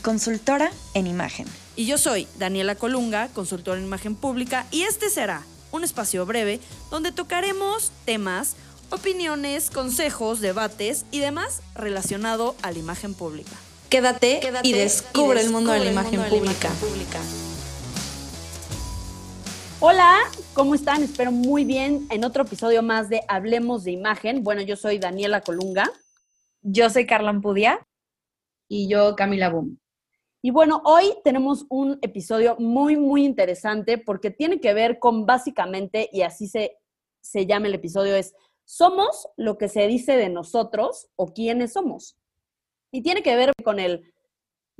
consultora en imagen. Y yo soy Daniela Colunga, consultora en imagen pública, y este será un espacio breve donde tocaremos temas, opiniones, consejos, debates y demás relacionado a la imagen pública. Quédate, y, descubre el mundo, de, la imagen, pública. Hola, ¿cómo están? Espero muy bien en otro episodio más de Hablemos de Imagen. Bueno, yo soy Daniela Colunga. Yo soy Carla Ampudia. Y yo, Camila Boom. Y bueno, hoy tenemos un episodio muy, muy interesante porque tiene que ver con básicamente, y así se, se llama el episodio, es ¿somos lo que se dice de nosotros o quiénes somos? Y tiene que ver con el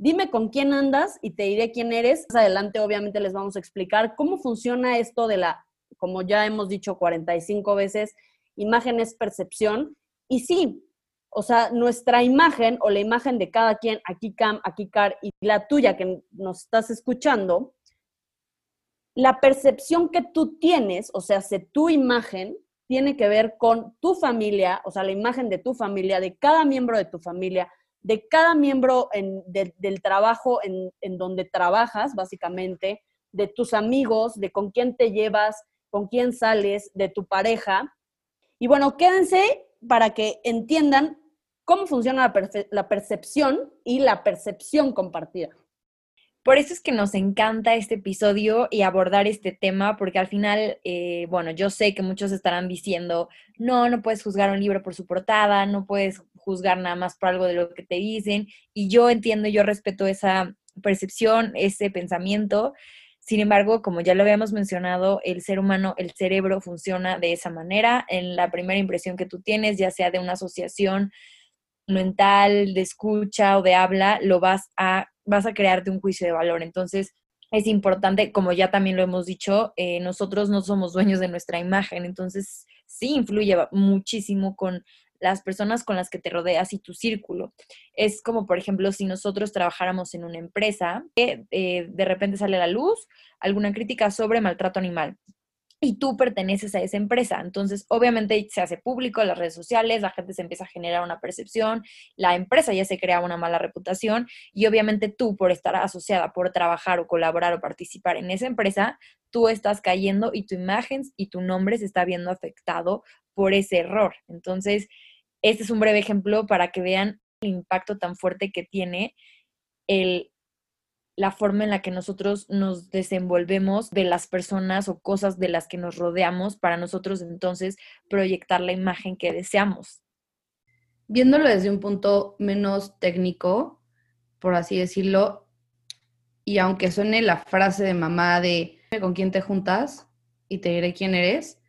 dime con quién andas y te diré quién eres. Más adelante obviamente les vamos a explicar cómo funciona esto de la, como ya hemos dicho 45 veces, imagen es percepción. Y sí, o sea, nuestra imagen o la imagen de cada quien, aquí Cam, aquí Car y la tuya que nos estás escuchando, la percepción que tú tienes, o sea, tu imagen, tiene que ver con tu familia, o sea, la imagen de tu familia, de cada miembro de tu familia, de cada miembro del trabajo en, en, donde trabajas, básicamente, de tus amigos, de con quién te llevas, con quién sales, de tu pareja. Y bueno, quédense para que entiendan cómo funciona la, percepción y la percepción compartida. Por eso es que nos encanta este episodio y abordar este tema, porque al final, eh, bueno, yo sé que muchos estarán diciendo, no, no puedes juzgar un libro por su portada, no puedes juzgar nada más por algo de lo que te dicen. Y yo entiendo, yo respeto esa percepción, ese pensamiento. Sin embargo, como ya lo habíamos mencionado, el ser humano, el cerebro funciona de esa manera. En la primera impresión que tú tienes, ya sea de una asociación mental, de escucha o de habla, lo vas a, vas a crearte un juicio de valor. Entonces, es importante, como ya también lo hemos dicho, eh, nosotros no somos dueños de nuestra imagen, entonces sí influye muchísimo con las personas con las que te rodeas y tu círculo. Es como, por ejemplo, si nosotros trabajáramos en una empresa, que eh, de repente sale a la luz alguna crítica sobre maltrato animal y tú perteneces a esa empresa. Entonces, obviamente se hace público las redes sociales, la gente se empieza a generar una percepción, la empresa ya se crea una mala reputación y obviamente tú por estar asociada, por trabajar o colaborar o participar en esa empresa, tú estás cayendo y tu imagen y tu nombre se está viendo afectado por ese error. Entonces, este es un breve ejemplo para que vean el impacto tan fuerte que tiene el, la forma en la que nosotros nos desenvolvemos de las personas o cosas de las que nos rodeamos para nosotros entonces proyectar la imagen que deseamos. Viéndolo desde un punto menos técnico, por así decirlo, y aunque suene la frase de mamá de con quién te juntas y te diré quién eres,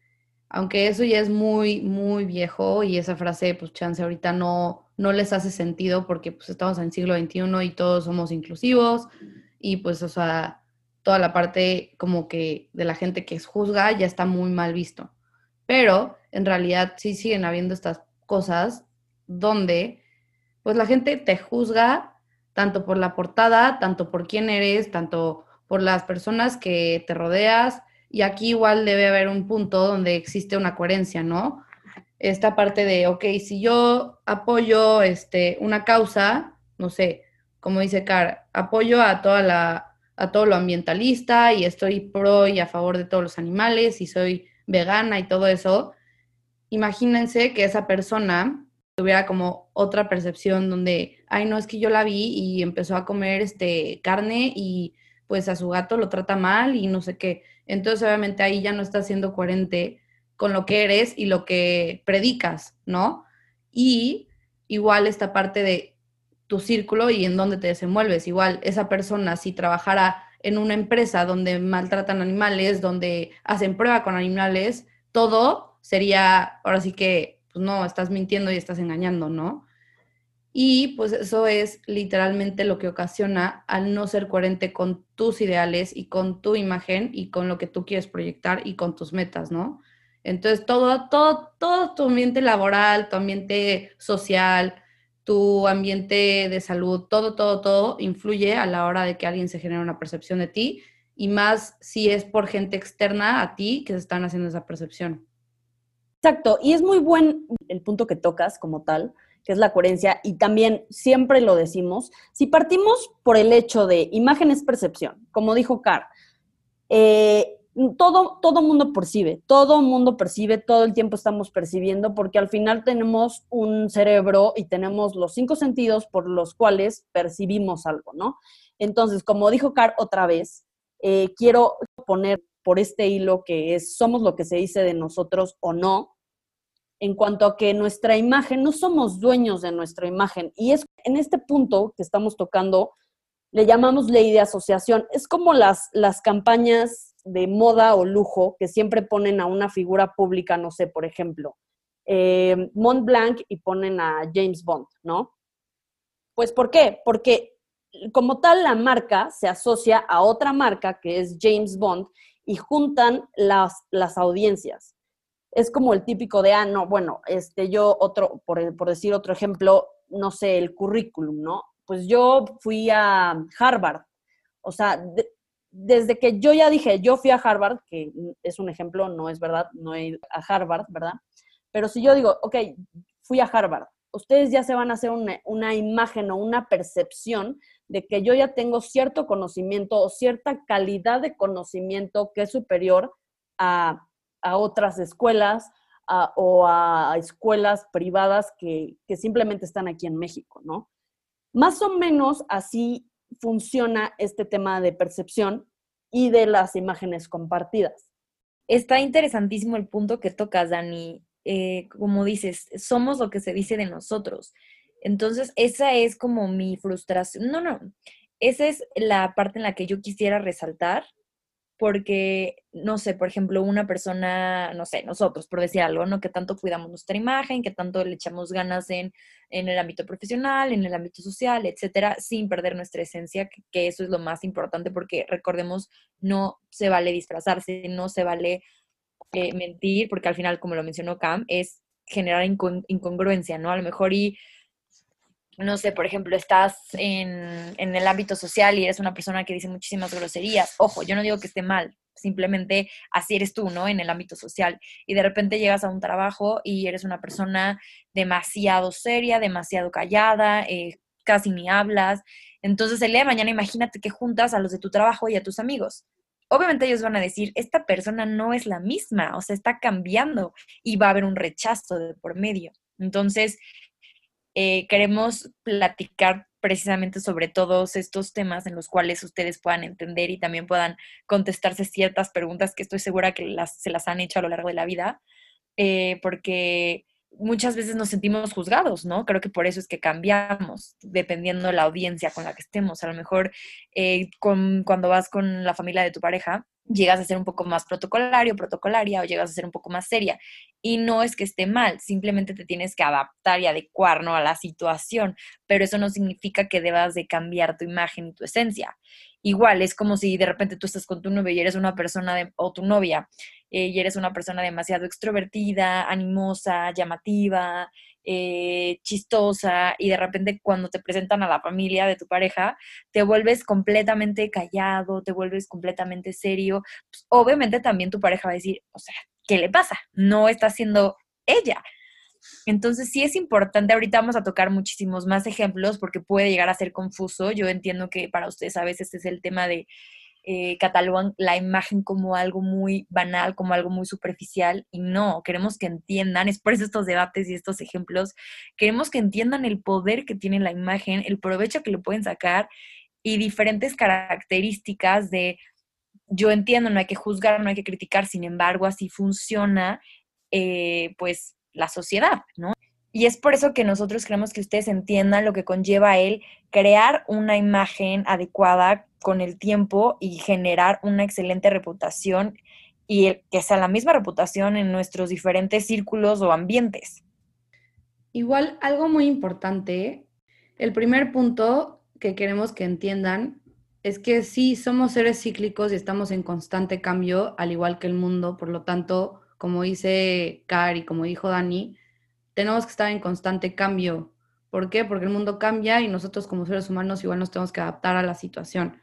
aunque eso ya es muy, muy viejo y esa frase, pues chance ahorita no, no les hace sentido porque pues estamos en el siglo XXI y todos somos inclusivos y pues, o sea, toda la parte como que de la gente que juzga ya está muy mal visto. Pero en realidad sí siguen habiendo estas cosas donde pues la gente te juzga tanto por la portada, tanto por quién eres, tanto por las personas que te rodeas, y aquí igual debe haber un punto donde existe una coherencia, ¿no? Esta parte de, ok, si yo apoyo este, una causa, no sé, como dice Car, apoyo a toda la, a todo lo ambientalista y estoy pro y a favor de todos los animales y soy vegana y todo eso, imagínense que esa persona tuviera como otra percepción donde, ay, no, es que yo la vi y empezó a comer este carne y pues a su gato lo trata mal y no sé qué. Entonces, obviamente ahí ya no estás siendo coherente con lo que eres y lo que predicas, ¿no? Y igual esta parte de tu círculo y en dónde te desenvuelves. Igual esa persona si trabajara en una empresa donde maltratan animales, donde hacen prueba con animales, todo sería, ahora sí que, pues no, estás mintiendo y estás engañando, ¿no? Y pues eso es literalmente lo que ocasiona al no ser coherente con tus ideales y con tu imagen y con lo que tú quieres proyectar y con tus metas, ¿no? Entonces, todo, todo, todo tu ambiente laboral, tu ambiente social, tu ambiente de salud, todo, todo, todo influye a la hora de que alguien se genere una percepción de ti y más si es por gente externa a ti que se están haciendo esa percepción. Exacto, y es muy buen el punto que tocas como tal, que es la coherencia, y también siempre lo decimos, si partimos por el hecho de imagen es percepción, como dijo Carr, eh, todo, todo mundo percibe, todo mundo percibe, todo el tiempo estamos percibiendo, porque al final tenemos un cerebro y tenemos los cinco sentidos por los cuales percibimos algo, ¿no? Entonces, como dijo Carr otra vez, eh, quiero poner por este hilo que es somos lo que se dice de nosotros o no, en cuanto a que nuestra imagen, no somos dueños de nuestra imagen. Y es en este punto que estamos tocando, le llamamos ley de asociación. Es como las, las campañas de moda o lujo que siempre ponen a una figura pública, no sé, por ejemplo, eh, Mont Blanc y ponen a James Bond, ¿no? Pues ¿por qué? Porque como tal la marca se asocia a otra marca que es James Bond y juntan las, las audiencias es como el típico de, ah, no, bueno, este, yo otro, por, por decir otro ejemplo, no sé, el currículum, ¿no? Pues yo fui a Harvard. O sea, desde que yo ya dije, yo fui a Harvard, que es un ejemplo, no es verdad, no he ido a Harvard, ¿verdad? Pero si yo digo, ok, fui a Harvard, ustedes ya se van a hacer una, una imagen o una percepción de que yo ya tengo cierto conocimiento o cierta calidad de conocimiento que es superior a a otras escuelas o a escuelas privadas que, que simplemente están aquí en México, ¿no? Más o menos así funciona este tema de percepción y de las imágenes compartidas. Está interesantísimo el punto que tocas, Dani. Eh, como dices, somos lo que se dice de nosotros. Entonces, esa es como mi frustración. No, no, esa es la parte en la que yo quisiera resaltar porque, no sé, por ejemplo, una persona, no sé, nosotros, por decir algo, ¿no? Que tanto cuidamos nuestra imagen, que tanto le echamos ganas en, en el ámbito profesional, en el ámbito social, etcétera, sin perder nuestra esencia, que, eso es lo más importante, porque recordemos, no se vale disfrazarse, no se vale eh, mentir, porque al final, como lo mencionó Cam, es generar incongruencia, ¿no? A lo mejor y no sé, por ejemplo, estás en, el ámbito social y eres una persona que dice muchísimas groserías. Ojo, yo no digo que esté mal, simplemente así eres tú, ¿no? En el ámbito social. Y de repente llegas a un trabajo y eres una persona demasiado seria, demasiado callada, eh, casi ni hablas. Entonces, el día de mañana imagínate que juntas a los de tu trabajo y a tus amigos. Obviamente ellos van a decir, esta persona no es la misma, o sea, está cambiando y va a haber un rechazo de por medio. Entonces, eh, queremos platicar precisamente sobre todos estos temas en los cuales ustedes puedan entender y también puedan contestarse ciertas preguntas que estoy segura que las, se las han hecho a lo largo de la vida, eh, porque muchas veces nos sentimos juzgados, ¿no? Creo que por eso es que cambiamos, dependiendo de la audiencia con la que estemos. A lo mejor eh, con, cuando vas con la familia de tu pareja, llegas a ser un poco más protocolario, protocolaria o llegas a ser un poco más seria. Y no es que esté mal, simplemente te tienes que adaptar y adecuar ¿no? a la situación, pero eso no significa que debas de cambiar tu imagen y tu esencia. Igual, es como si de repente tú estás con tu novio y eres una persona de, o tu novia eh, y eres una persona demasiado extrovertida, animosa, llamativa, eh, chistosa y de repente cuando te presentan a la familia de tu pareja, te vuelves completamente callado, te vuelves completamente serio, pues, obviamente también tu pareja va a decir, o sea, ¿qué le pasa? No está siendo ella. Entonces sí es importante, ahorita vamos a tocar muchísimos más ejemplos porque puede llegar a ser confuso. Yo entiendo que para ustedes a veces es el tema de eh, la imagen como algo muy banal, como algo muy superficial, y no, queremos que entiendan, es por eso estos debates y estos ejemplos, queremos que entiendan el poder que tiene la imagen, el provecho que le pueden sacar y diferentes características de, yo entiendo, no hay que juzgar, no hay que criticar, sin embargo, así funciona, eh, pues, la sociedad, ¿no? Y es por eso que nosotros queremos que ustedes entiendan lo que conlleva el crear una imagen adecuada con el tiempo y generar una excelente reputación y que sea la misma reputación en nuestros diferentes círculos o ambientes. Igual, algo muy importante El primer punto que queremos que entiendan es que sí somos seres cíclicos y estamos en constante cambio, al igual que el mundo, por lo tanto, como dice Car y como dijo Dani, tenemos que estar en constante cambio. ¿Por qué? Porque el mundo cambia y nosotros como seres humanos igual nos tenemos que adaptar a la situación.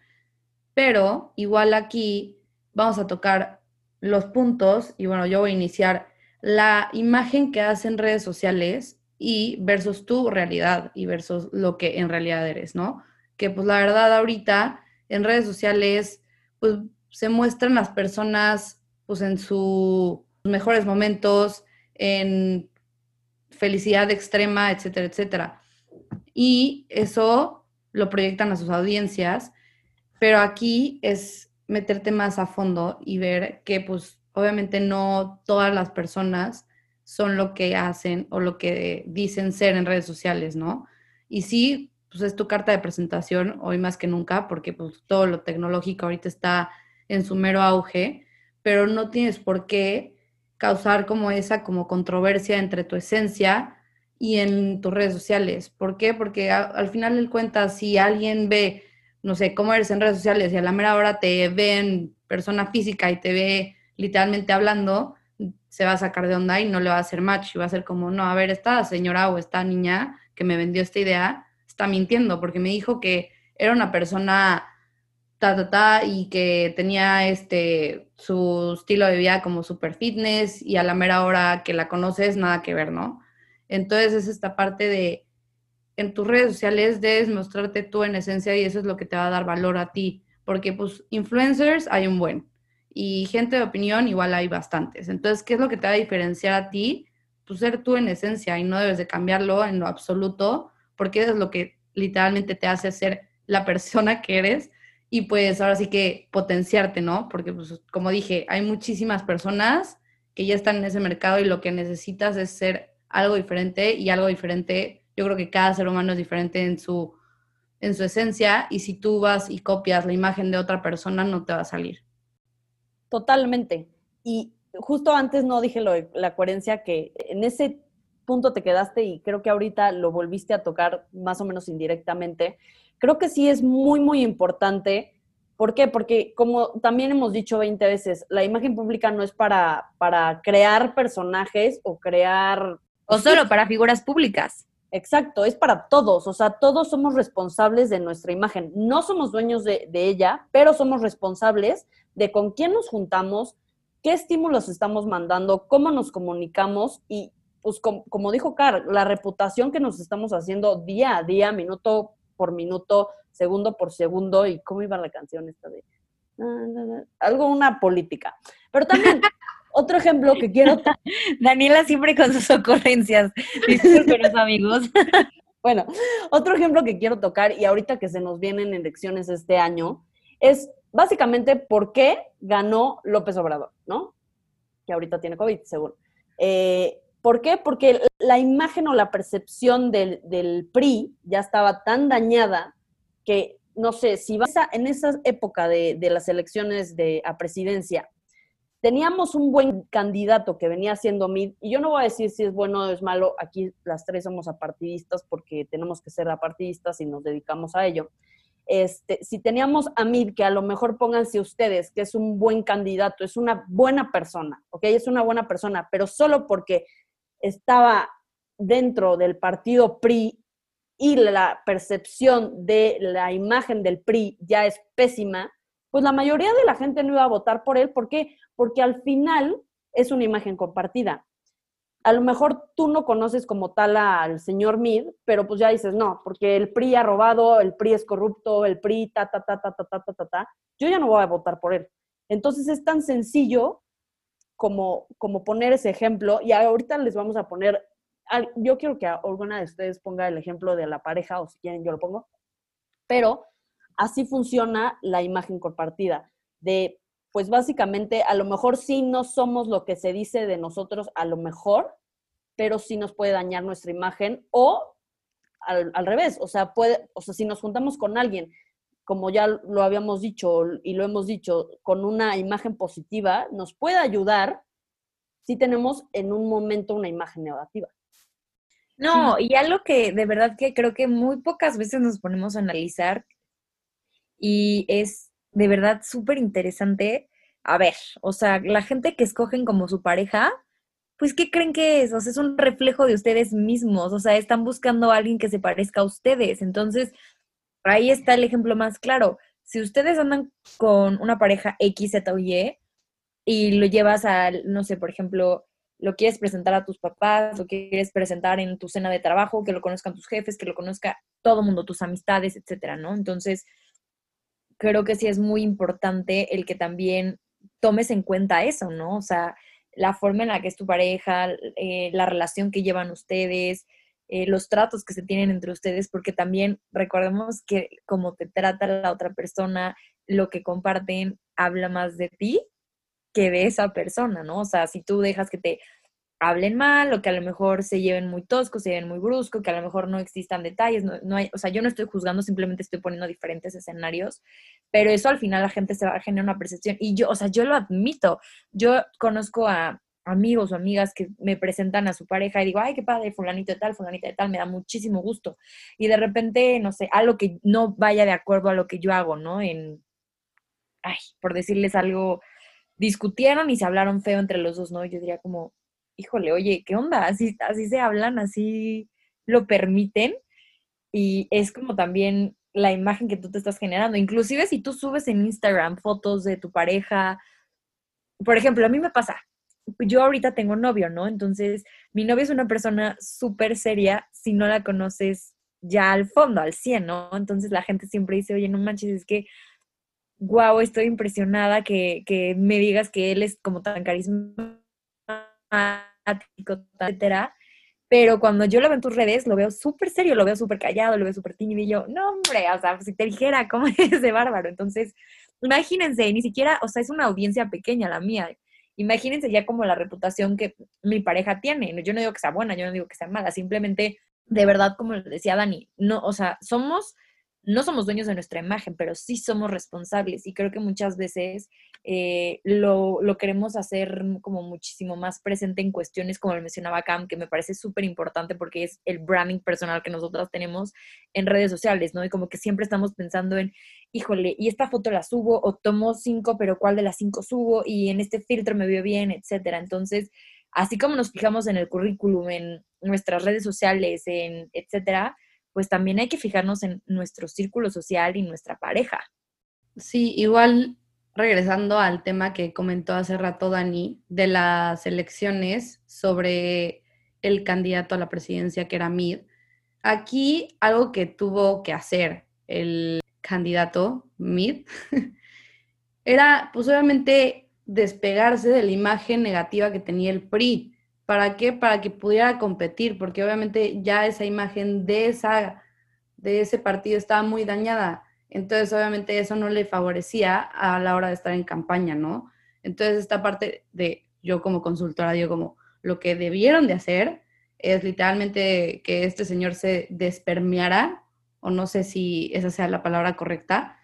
Pero igual aquí vamos a tocar los puntos y bueno, yo voy a iniciar la imagen que hacen redes sociales y versus tu realidad y versus lo que en realidad eres, ¿no? Que pues la verdad ahorita en redes sociales pues se muestran las personas pues en mejores momentos, en felicidad extrema, etcétera, etcétera. Y eso lo proyectan a sus audiencias, pero aquí es meterte más a fondo y ver que pues obviamente no todas las personas son lo que hacen o lo que dicen ser en redes sociales, ¿no? Y sí, pues es tu carta de presentación hoy más que nunca, porque pues todo lo tecnológico ahorita está en su mero auge, pero no tienes por qué causar como esa como controversia entre tu esencia y en tus redes sociales. ¿Por qué? Porque al final del cuenta, si alguien ve, no sé, cómo eres en redes sociales y a la mera hora te ve en persona física y te ve literalmente hablando, se va a sacar de onda y no le va a hacer match y va a ser como, no, a ver, esta señora o esta niña que me vendió esta idea está mintiendo porque me dijo que era una persona ta, ta, ta, y que tenía este, su estilo de vida como super fitness y a la mera hora que la conoces, nada que ver, ¿no? Entonces es esta parte de, en tus redes sociales debes mostrarte tú en esencia y eso es lo que te va a dar valor a ti, porque pues influencers hay un buen y gente de opinión igual hay bastantes. Entonces, ¿qué es lo que te va a diferenciar a ti? Pues ser tú en esencia y no debes de cambiarlo en lo absoluto porque es lo que literalmente te hace ser la persona que eres y pues ahora sí que potenciarte, ¿no? Porque pues como dije, hay muchísimas personas que ya están en ese mercado y lo que necesitas es ser algo diferente y algo diferente, yo creo que cada ser humano es diferente en su, en su esencia y si tú vas y copias la imagen de otra persona no te va a salir. Totalmente. Y justo antes no dije lo de la coherencia que en ese punto te quedaste y creo que ahorita lo volviste a tocar más o menos indirectamente. Creo que sí es muy, muy importante. ¿Por qué? Porque como también hemos dicho 20 veces, la imagen pública no es para, para crear personajes o crear... O solo para figuras públicas. Exacto, es para todos, o sea, todos somos responsables de nuestra imagen. No somos dueños de, de, ella, pero somos responsables de con quién nos juntamos, qué estímulos estamos mandando, cómo nos comunicamos y pues como, dijo Car, la reputación que nos estamos haciendo día a día, minuto por minuto, segundo por segundo, y cómo iba la canción esta de algo una política. Pero también otro ejemplo que quiero Daniela siempre con sus ocurrencias. Disculpen amigos. bueno, otro ejemplo que quiero tocar y ahorita que se nos vienen elecciones este año es básicamente por qué ganó López Obrador, ¿no? Que ahorita tiene COVID, seguro. Eh, ¿Por qué? Porque la imagen o la percepción del, PRI ya estaba tan dañada que, no sé, si vas a, en esa época de, las elecciones de, a presidencia, teníamos un buen candidato que venía siendo Mid, y yo no voy a decir si es bueno o es malo, aquí las tres somos apartidistas porque tenemos que ser apartidistas y nos dedicamos a ello. Este, si teníamos a Mid, que a lo mejor pónganse ustedes, que es un buen candidato, es una buena persona, ¿ok? Es una buena persona, pero solo porque estaba dentro del partido PRI y la percepción de la imagen del PRI ya es pésima, pues la mayoría de la gente no iba a votar por él. ¿Por qué? Porque al final es una imagen compartida. A lo mejor tú no conoces como tal al señor Mid, pero pues ya dices, no, porque el PRI ha robado, el PRI es corrupto, el PRI, ta, ta, ta, ta, ta, ta, ta, ta. Yo ya no voy a votar por él. Entonces es tan sencillo como, como poner ese ejemplo y ahorita les vamos a poner, yo quiero que alguna de ustedes ponga el ejemplo de la pareja o si quieren yo lo pongo, pero así funciona la imagen compartida, de pues básicamente a lo mejor sí no somos lo que se dice de nosotros, a lo mejor, pero sí nos puede dañar nuestra imagen o al, al revés, o sea, puede, o sea, si nos juntamos con alguien como ya lo habíamos dicho y lo hemos dicho, con una imagen positiva, nos puede ayudar si tenemos en un momento una imagen negativa. No, y algo que de verdad que creo que muy pocas veces nos ponemos a analizar y es de verdad súper interesante. A ver, o sea, la gente que escogen como su pareja, pues ¿qué creen que es? O sea, es un reflejo de ustedes mismos, o sea, están buscando a alguien que se parezca a ustedes. Entonces, ahí está el ejemplo más claro. Si ustedes andan con una pareja X, Z o Y y lo llevas a, no sé, por ejemplo, lo quieres presentar a tus papás, lo quieres presentar en tu cena de trabajo, que lo conozcan tus jefes, que lo conozca todo el mundo, tus amistades, etcétera, ¿no? Entonces, creo que sí es muy importante el que también tomes en cuenta eso, ¿no? O sea, la forma en la que es tu pareja, eh, la relación que llevan ustedes, eh, los tratos que se tienen entre ustedes, porque también recordemos que como te trata la otra persona, lo que comparten habla más de ti que de esa persona, ¿no? O sea, si tú dejas que te hablen mal o que a lo mejor se lleven muy tosco, se lleven muy brusco, que a lo mejor no existan detalles, no, hay, o sea, yo no estoy juzgando, simplemente estoy poniendo diferentes escenarios, pero eso al final la gente se va a generar una percepción y yo, o sea, yo lo admito, yo conozco a amigos o amigas que me presentan a su pareja y digo, ay, qué padre, fulanito de tal, fulanita de tal, me da muchísimo gusto. Y de repente, no sé, algo que no vaya de acuerdo a lo que yo hago, ¿no? En, ay, por decirles algo, discutieron y se hablaron feo entre los dos, ¿no? Yo diría como, híjole, oye, ¿qué onda? Así, así se hablan, así lo permiten. Y es como también la imagen que tú te estás generando. Inclusive si tú subes en Instagram fotos de tu pareja, por ejemplo, a mí me pasa, yo ahorita tengo novio, ¿no? Entonces, mi novio es una persona súper seria si no la conoces ya al fondo, al 100, ¿no? Entonces la gente siempre dice, oye, no manches, es que wow, estoy impresionada que, que, me digas que él es como tan carismático, etcétera. Pero cuando yo lo veo en tus redes, lo veo súper serio, lo veo súper callado, lo veo súper tímido y yo, no, hombre, o sea, si te dijera cómo es de bárbaro. Entonces, imagínense, ni siquiera, o sea, es una audiencia pequeña la mía. Imagínense ya como la reputación que mi pareja tiene. Yo no digo que sea buena, yo no digo que sea mala, simplemente, de verdad, como decía Dani, no, o sea, somos no somos dueños de nuestra imagen, pero sí somos responsables y creo que muchas veces eh, lo, queremos hacer como muchísimo más presente en cuestiones como lo mencionaba Cam, que me parece súper importante porque es el branding personal que nosotras tenemos en redes sociales, ¿no? Y como que siempre estamos pensando en, híjole, y esta foto la subo o tomo cinco, pero ¿cuál de las cinco subo? Y en este filtro me veo bien, etcétera. Entonces, así como nos fijamos en el currículum, en nuestras redes sociales, en etcétera, pues también hay que fijarnos en nuestro círculo social y nuestra pareja. Sí, igual regresando al tema que comentó hace rato Dani de las elecciones sobre el candidato a la presidencia que era Mid, aquí algo que tuvo que hacer el candidato Mid era pues obviamente despegarse de la imagen negativa que tenía el PRI. ¿Para qué? Para que pudiera competir, porque obviamente ya esa imagen de, esa, de ese partido estaba muy dañada. Entonces, obviamente eso no le favorecía a la hora de estar en campaña, ¿no? Entonces, esta parte de yo como consultora digo como lo que debieron de hacer es literalmente que este señor se despermeara, o no sé si esa sea la palabra correcta,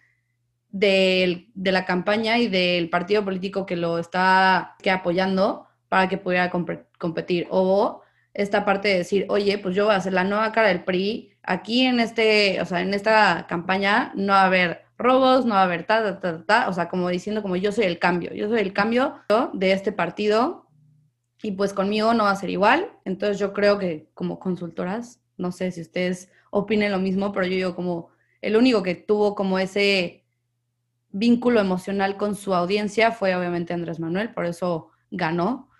de, de la campaña y del partido político que lo está que apoyando para que pudiera competir. O esta parte de decir, oye, pues yo voy a hacer la nueva cara del PRI, aquí en este, o sea, en esta campaña no va a haber robos, no va a haber ta, ta, ta, ta, o sea, como diciendo como yo soy el cambio, yo soy el cambio de este partido y pues conmigo no va a ser igual. Entonces yo creo que como consultoras, no sé si ustedes opinen lo mismo, pero yo digo como el único que tuvo como ese vínculo emocional con su audiencia fue obviamente Andrés Manuel, por eso ganó.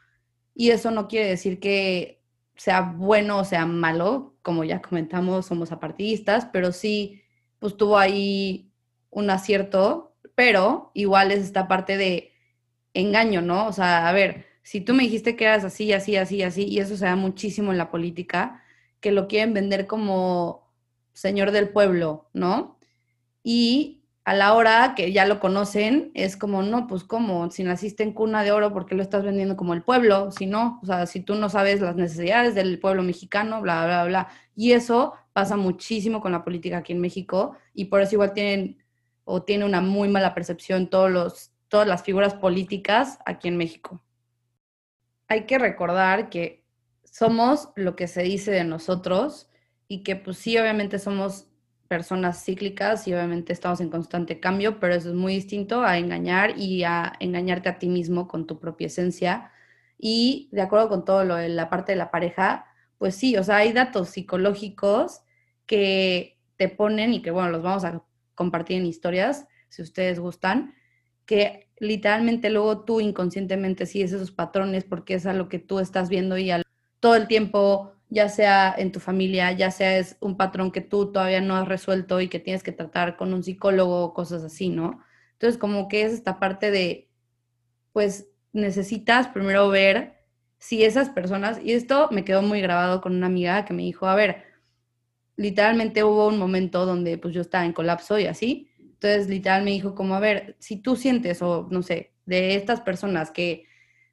Y eso no quiere decir que sea bueno o sea malo, como ya comentamos, somos apartidistas, pero sí, pues tuvo ahí un acierto, pero igual es esta parte de engaño, ¿no? O sea, a ver, si tú me dijiste que eras así, así, así, así, y eso se da muchísimo en la política, que lo quieren vender como señor del pueblo, ¿no? Y a la hora que ya lo conocen, es como, no, pues cómo, si naciste en cuna de oro, ¿por qué lo estás vendiendo como el pueblo? Si no, o sea, si tú no sabes las necesidades del pueblo mexicano, bla, bla, bla. Y eso pasa muchísimo con la política aquí en México y por eso igual tienen o tiene una muy mala percepción todos los, todas las figuras políticas aquí en México. Hay que recordar que somos lo que se dice de nosotros y que pues sí, obviamente somos personas cíclicas y obviamente estamos en constante cambio, pero eso es muy distinto a engañar y a engañarte a ti mismo con tu propia esencia. Y de acuerdo con todo lo de la parte de la pareja, pues sí, o sea, hay datos psicológicos que te ponen y que, bueno, los vamos a compartir en historias, si ustedes gustan, que literalmente luego tú inconscientemente sigues esos patrones porque es a lo que tú estás viendo y todo el tiempo ya sea en tu familia, ya sea es un patrón que tú todavía no has resuelto y que tienes que tratar con un psicólogo o cosas así, ¿no? Entonces, como que es esta parte de, pues necesitas primero ver si esas personas, y esto me quedó muy grabado con una amiga que me dijo, a ver, literalmente hubo un momento donde pues yo estaba en colapso y así, entonces literal me dijo como, a ver, si tú sientes o no sé, de estas personas que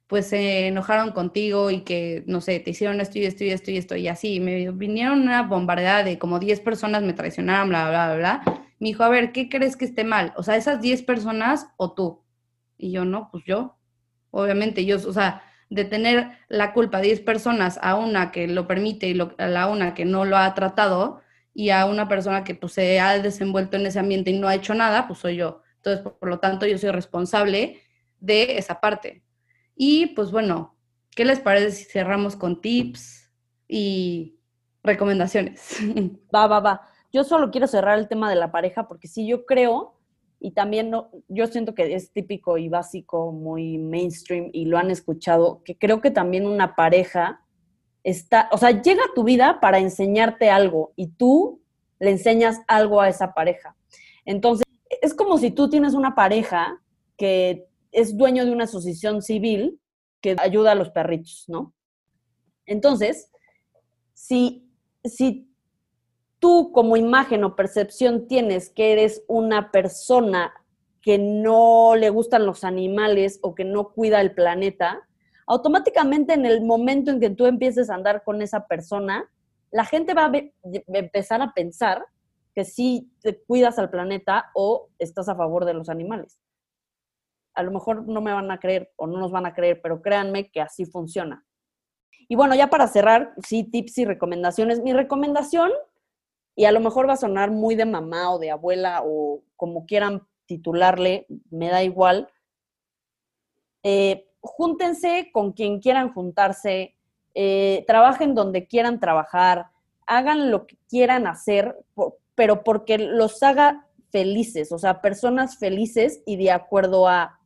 pues se enojaron contigo y que, no sé, te hicieron esto y esto y esto y esto y así. Me vinieron una bombardeada de como 10 personas me traicionaron, bla, bla, bla, bla. Me dijo, a ver, ¿qué crees que esté mal? O sea, esas 10 personas o tú. Y yo, no, pues yo. Obviamente, yo, o sea, de tener la culpa 10 personas a una que lo permite y a la una que no lo ha tratado y a una persona que pues se ha desenvuelto en ese ambiente y no ha hecho nada, pues soy yo. Entonces, por lo tanto, yo soy responsable de esa parte. Y pues bueno, ¿qué les parece si cerramos con tips y recomendaciones? Va, va, va. Yo solo quiero cerrar el tema de la pareja porque sí, yo creo, y también no, yo siento que es típico y básico, muy mainstream, y lo han escuchado, que creo que también una pareja está, o sea, llega a tu vida para enseñarte algo y tú le enseñas algo a esa pareja. Entonces, es como si tú tienes una pareja que es dueño de una asociación civil que ayuda a los perritos, ¿no? Entonces, si, si tú como imagen o percepción tienes que eres una persona que no le gustan los animales o que no cuida el planeta, automáticamente en el momento en que tú empieces a andar con esa persona, la gente va a empezar a pensar que sí te cuidas al planeta o estás a favor de los animales a lo mejor no me van a creer o no nos van a creer, pero créanme que así funciona. Y bueno, ya para cerrar, sí, tips y recomendaciones. Mi recomendación, y a lo mejor va a sonar muy de mamá o de abuela o como quieran titularle, me da igual. Eh, júntense con quien quieran juntarse, eh, trabajen donde quieran trabajar, hagan lo que quieran hacer, pero porque los haga felices, o sea, personas felices y de acuerdo a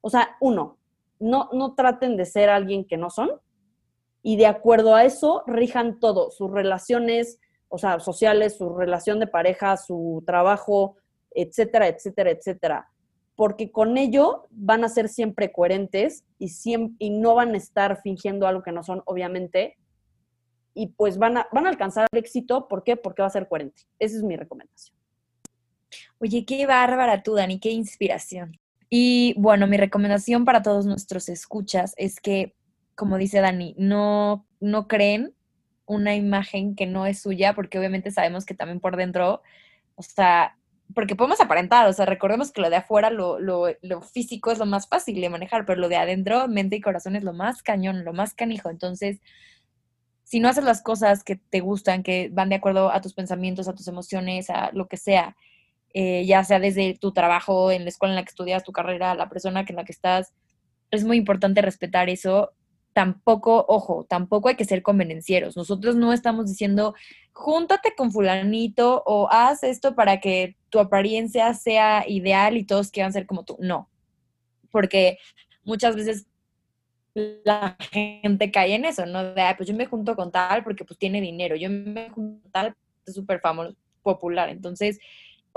o sea, uno, no, no traten de ser alguien que no son y de acuerdo a eso rijan todo, sus relaciones, o sea, sociales, su relación de pareja, su trabajo, etcétera, etcétera, etcétera. Porque con ello van a ser siempre coherentes y, siempre, y no van a estar fingiendo algo que no son, obviamente. Y pues van a, van a alcanzar el éxito. ¿Por qué? Porque va a ser coherente. Esa es mi recomendación. Oye, qué bárbara tú, Dani, qué inspiración. Y bueno, mi recomendación para todos nuestros escuchas es que, como dice Dani, no, no creen una imagen que no es suya, porque obviamente sabemos que también por dentro, o sea, porque podemos aparentar, o sea, recordemos que lo de afuera, lo, lo, lo, físico es lo más fácil de manejar, pero lo de adentro, mente y corazón es lo más cañón, lo más canijo. Entonces, si no haces las cosas que te gustan, que van de acuerdo a tus pensamientos, a tus emociones, a lo que sea, eh, ya sea desde tu trabajo, en la escuela en la que estudias, tu carrera, la persona en la que estás. Es muy importante respetar eso. Tampoco, ojo, tampoco hay que ser convenencieros. Nosotros no estamos diciendo, júntate con fulanito o haz esto para que tu apariencia sea ideal y todos quieran ser como tú. No, porque muchas veces la gente cae en eso, ¿no? De, pues yo me junto con tal porque pues tiene dinero, yo me junto con tal, es súper famoso, popular. Entonces,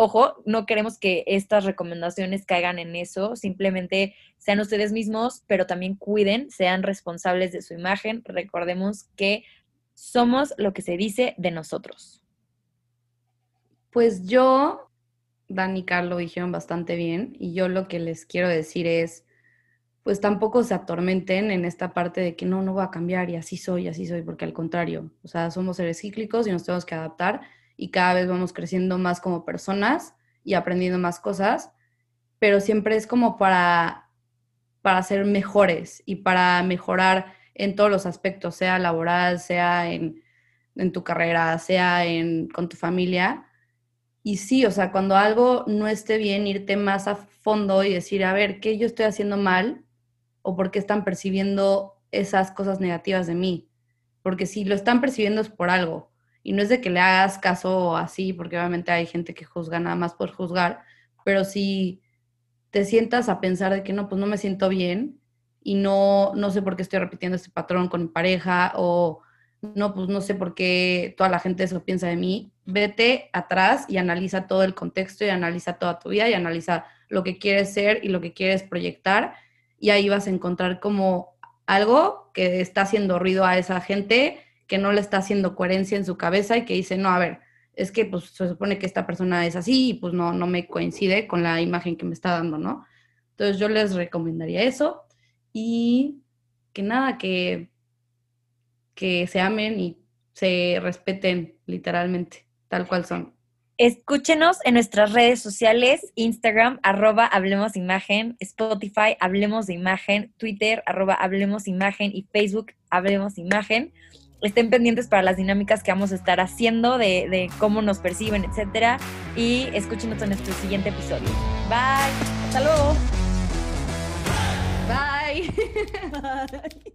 Ojo, no queremos que estas recomendaciones caigan en eso, simplemente sean ustedes mismos, pero también cuiden, sean responsables de su imagen. Recordemos que somos lo que se dice de nosotros. Pues yo, Dani y Carlos dijeron bastante bien y yo lo que les quiero decir es, pues tampoco se atormenten en esta parte de que no, no voy a cambiar y así soy, así soy, porque al contrario, o sea, somos seres cíclicos y nos tenemos que adaptar y cada vez vamos creciendo más como personas y aprendiendo más cosas, pero siempre es como para, para ser mejores y para mejorar en todos los aspectos, sea laboral, sea en, en tu carrera, sea en, con tu familia. Y sí, o sea, cuando algo no esté bien, irte más a fondo y decir, a ver, ¿qué yo estoy haciendo mal? ¿O por qué están percibiendo esas cosas negativas de mí? Porque si lo están percibiendo es por algo. Y no es de que le hagas caso así, porque obviamente hay gente que juzga nada más por juzgar, pero si te sientas a pensar de que no, pues no me siento bien y no, no sé por qué estoy repitiendo este patrón con mi pareja o no, pues no sé por qué toda la gente eso piensa de mí, vete atrás y analiza todo el contexto y analiza toda tu vida y analiza lo que quieres ser y lo que quieres proyectar y ahí vas a encontrar como algo que está haciendo ruido a esa gente, que no le está haciendo coherencia en su cabeza y que dice, no, a ver, es que pues se supone que esta persona es así y pues no, no me coincide con la imagen que me está dando, ¿no? Entonces yo les recomendaría eso y que nada, que que se amen y se respeten literalmente, tal cual son. Escúchenos en nuestras redes sociales, Instagram, arroba Hablemos Imagen, Spotify, Hablemos de Imagen, Twitter, arroba Hablemos Imagen y Facebook, Hablemos Imagen. Estén pendientes para las dinámicas que vamos a estar haciendo de, de cómo nos perciben, etcétera. Y escúchenos en nuestro siguiente episodio. Bye. Hasta. Bye. Bye.